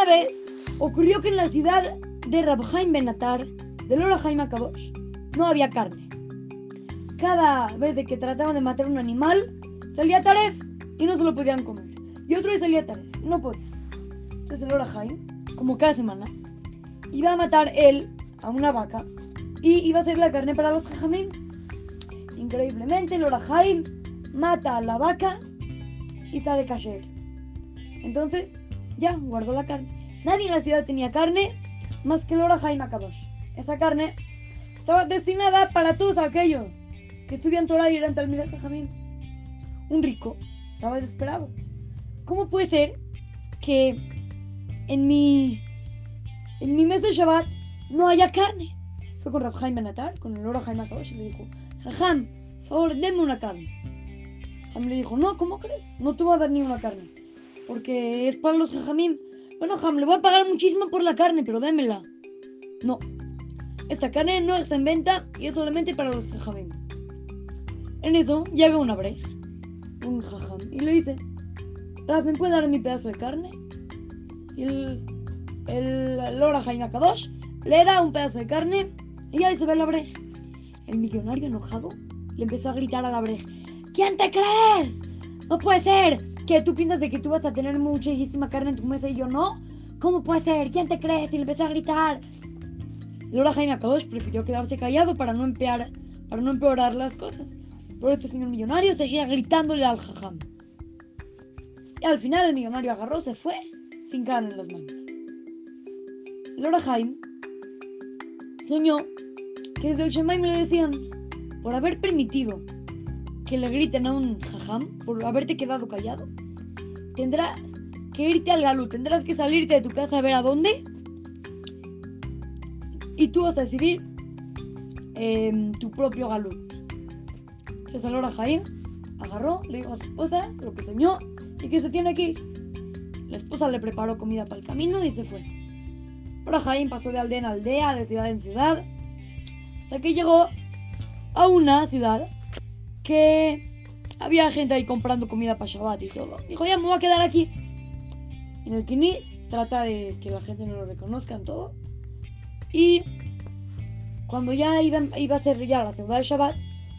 Una vez ocurrió que en la ciudad de Rabhaim Benatar, del Orahaim Akadosh, no había carne. Cada vez que trataban de matar un animal, salía Taref y no se lo podían comer. Y otro vez salía Taref, no podían. Entonces el Orahaim, como cada semana, iba a matar él a una vaca y iba a hacer la carne para los jajamín. Increíblemente, el Orahaim mata a la vaca y sale kasher. Entonces, ya guardó la carne. Nadie en la ciudad tenía carne más que el Orahaim Akadosh. Esa carne estaba destinada para todos aquellos que estudian Torah y eran Talmidei Jajamín. Un rico estaba desesperado. ¿Cómo puede ser que en mi en mi mes de Shabbat no haya carne? Fue con Rabhaim Benatar, con el Orahaim Akadosh y le dijo, Jajam, por favor, denme una carne. Jajam le dijo, no, ¿cómo crees? No te voy a dar ni una carne. Porque es para los Jajamim. Bueno, Jajam, le voy a pagar muchísimo por la carne, pero démela. No. Esta carne no está en venta y es solamente para los Jajamim. En eso llega una brecha, un Jajam, y le dice, Raf, ¿me puede dar mi pedazo de carne? Y el, el Lora Jaime Kadosh le da un pedazo de carne y ahí se ve la brecha. El millonario enojado le empezó a gritar a la brecha, ¿quién te crees? No puede ser que tú piensas de que tú vas a tener muchísima carne en tu mesa y yo no. ¿Cómo puede ser? ¿Quién te crees? Y le empezó a gritar. Lora Jaime Akadosh prefirió quedarse callado para no, empeorar, para no empeorar las cosas. Pero este señor millonario seguía gritándole al jajam. Y al final el millonario agarró, se fue, sin carne en las manos. Lora Jaime soñó que desde el Shemaim le decían, por haber permitido que le griten a un jajam, por haberte quedado callado, tendrás que irte al galú, tendrás que salirte de tu casa a ver a dónde y tú vas a decidir eh, tu propio galú. Entonces Alora Jaim agarró, le dijo a su esposa lo que soñó y que se tiene ir. La esposa le preparó comida para el camino y se fue. Ahora Jaim pasó de aldea en aldea, de ciudad en ciudad, hasta que llegó a una ciudad que había gente ahí comprando comida para Shabbat y todo. Dijo, ya me voy a quedar aquí. En el Kinis trata de que la gente no lo reconozca en todo. Y cuando ya iba, a ser ya la ciudad de Shabbat,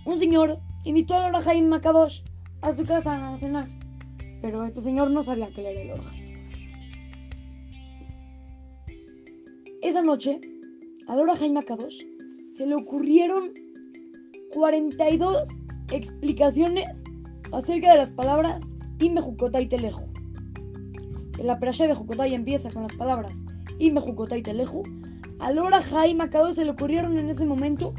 un señor invitó al Orahaim Makadosh a su casa a cenar. Pero este señor no sabía que era el Orahaim. Esa noche, al Orahaim Makadosh se le ocurrieron 42 explicaciones acerca de las palabras Imejukota y Teleju. La Perashá de empieza con las palabras Imejukota y Teleju. Al Orahaim Makadosh se le ocurrieron en ese momento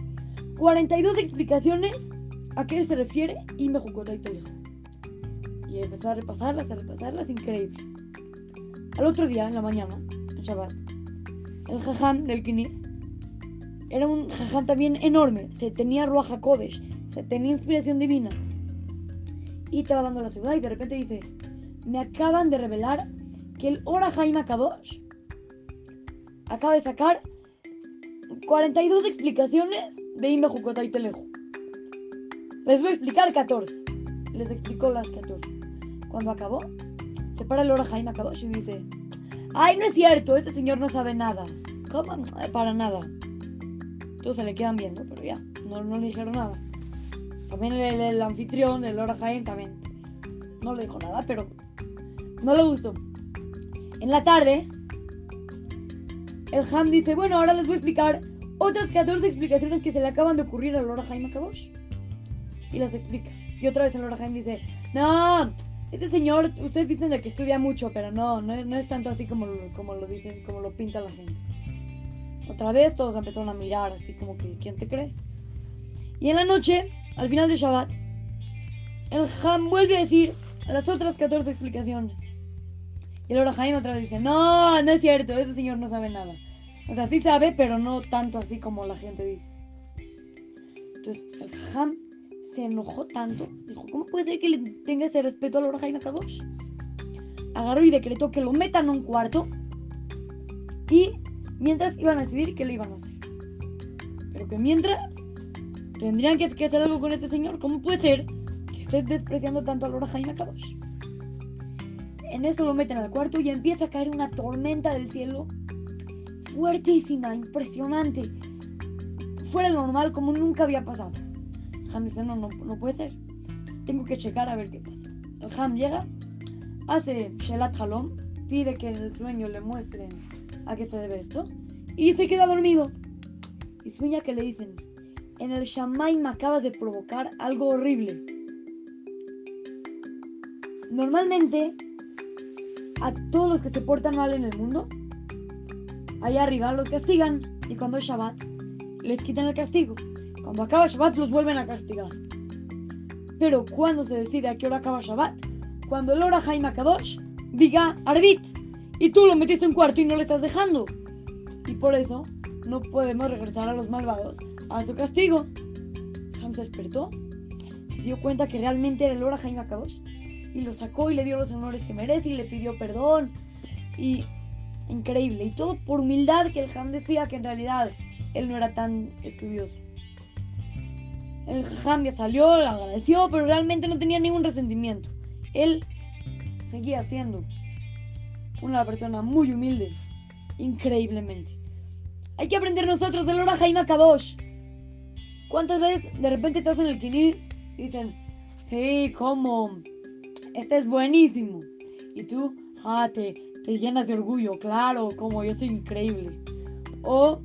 42 explicaciones a qué se refiere Imejukota y Teleju. Y empezó a repasarlas, a repasarlas, increíble. Al otro día, en la mañana, en Shabbat, el jajam del Kinis era un jajam también enorme, se tenía Ruach se tenía inspiración divina. Y estaba dando la ciudad y de repente dice, me acaban de revelar que el Ora Jaime Kadosh acaba de sacar 42 explicaciones de Ime y Teleju. Les voy a explicar 14. Les explicó las 14. Cuando acabó, se para el Ora Jaime Kadosh y dice, ay, no es cierto, ese señor no sabe nada. ¿Cómo? Para nada. Todos se le quedan viendo, pero ya, no, no le dijeron nada. También el, anfitrión, el Lora Jaime, también no le dijo nada, pero no le gustó. En la tarde, el Ham dice, bueno, ahora les voy a explicar otras 14 explicaciones que se le acaban de ocurrir al Lora Jaime Kabosh. Y las explica. Y otra vez el Lora Jaime dice, no, ese señor, ustedes dicen de que estudia mucho, pero no, no, no es tanto así como, como lo dicen, como lo pinta la gente. Otra vez todos empezaron a mirar así como que, ¿quién te crees? Y en la noche, al final de Shabbat, el Ham vuelve a decir las otras 14 explicaciones. Y el Ora Jaime otra vez dice, no, no es cierto, ese señor no sabe nada. O sea, sí sabe, pero no tanto así como la gente dice. Entonces, el Ham se enojó tanto. Dijo, ¿cómo puede ser que le tenga ese respeto al Ora Jaime Kadosh? Agarró y decretó que lo metan a un cuarto. Y mientras iban a decidir qué le iban a hacer. Pero que mientras tendrían que, hacer algo con este señor. ¿Cómo puede ser que estés despreciando tanto al Ora Jaime Kadosh? En eso lo meten al cuarto y empieza a caer una tormenta del cielo fuertísima, impresionante, fuera de lo normal como nunca había pasado. Ham dice, no, no, no puede ser. Tengo que checar a ver qué pasa. El Ham llega, hace Shelat Halom, pide que en el sueño le muestren a qué se debe esto, y se queda dormido. Y sueña que le dicen, en el Shamaim acabas de provocar algo horrible. Normalmente, a todos los que se portan mal en el mundo, allá arriba los castigan y cuando es Shabbat les quitan el castigo. Cuando acaba Shabbat los vuelven a castigar. Pero cuando se decide a qué hora acaba Shabbat, cuando el hora Jaime diga Arbit y tú lo metiste en cuarto y no le estás dejando. Y por eso no podemos regresar a los malvados a su castigo. Ham se despertó, se dio cuenta que realmente era el hora Jaime Kadosh y lo sacó y le dio los honores que merece y le pidió perdón. Y increíble. Y todo por humildad que el Ham decía que en realidad él no era tan estudioso. El Ham ya salió, le agradeció, pero realmente no tenía ningún resentimiento. Él seguía siendo una persona muy humilde, increíblemente. Hay que aprender nosotros del hora Jaime Kadosh. ¿Cuántas veces de repente estás en el Kinis y dicen, sí, ¿cómo? Este es buenísimo. Y tú, ah, te, te llenas de orgullo, claro, como yo soy increíble. O,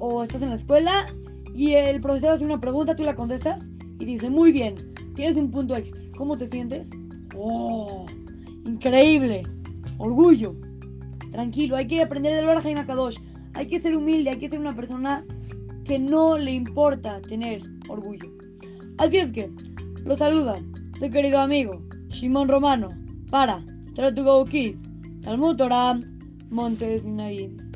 o estás en la escuela y el profesor hace una pregunta, tú la contestas y dice, muy bien, tienes un punto extra. ¿Cómo te sientes? Oh, increíble. Orgullo. Tranquilo, hay que aprender de Lora Jaime Kadosh. Hay que ser humilde, hay que ser una persona que no le importa tener orgullo. Así es que, lo saluda su querido amigo Shimon Romano para Try to Go Kids, Talmud Torah, Montes Naim.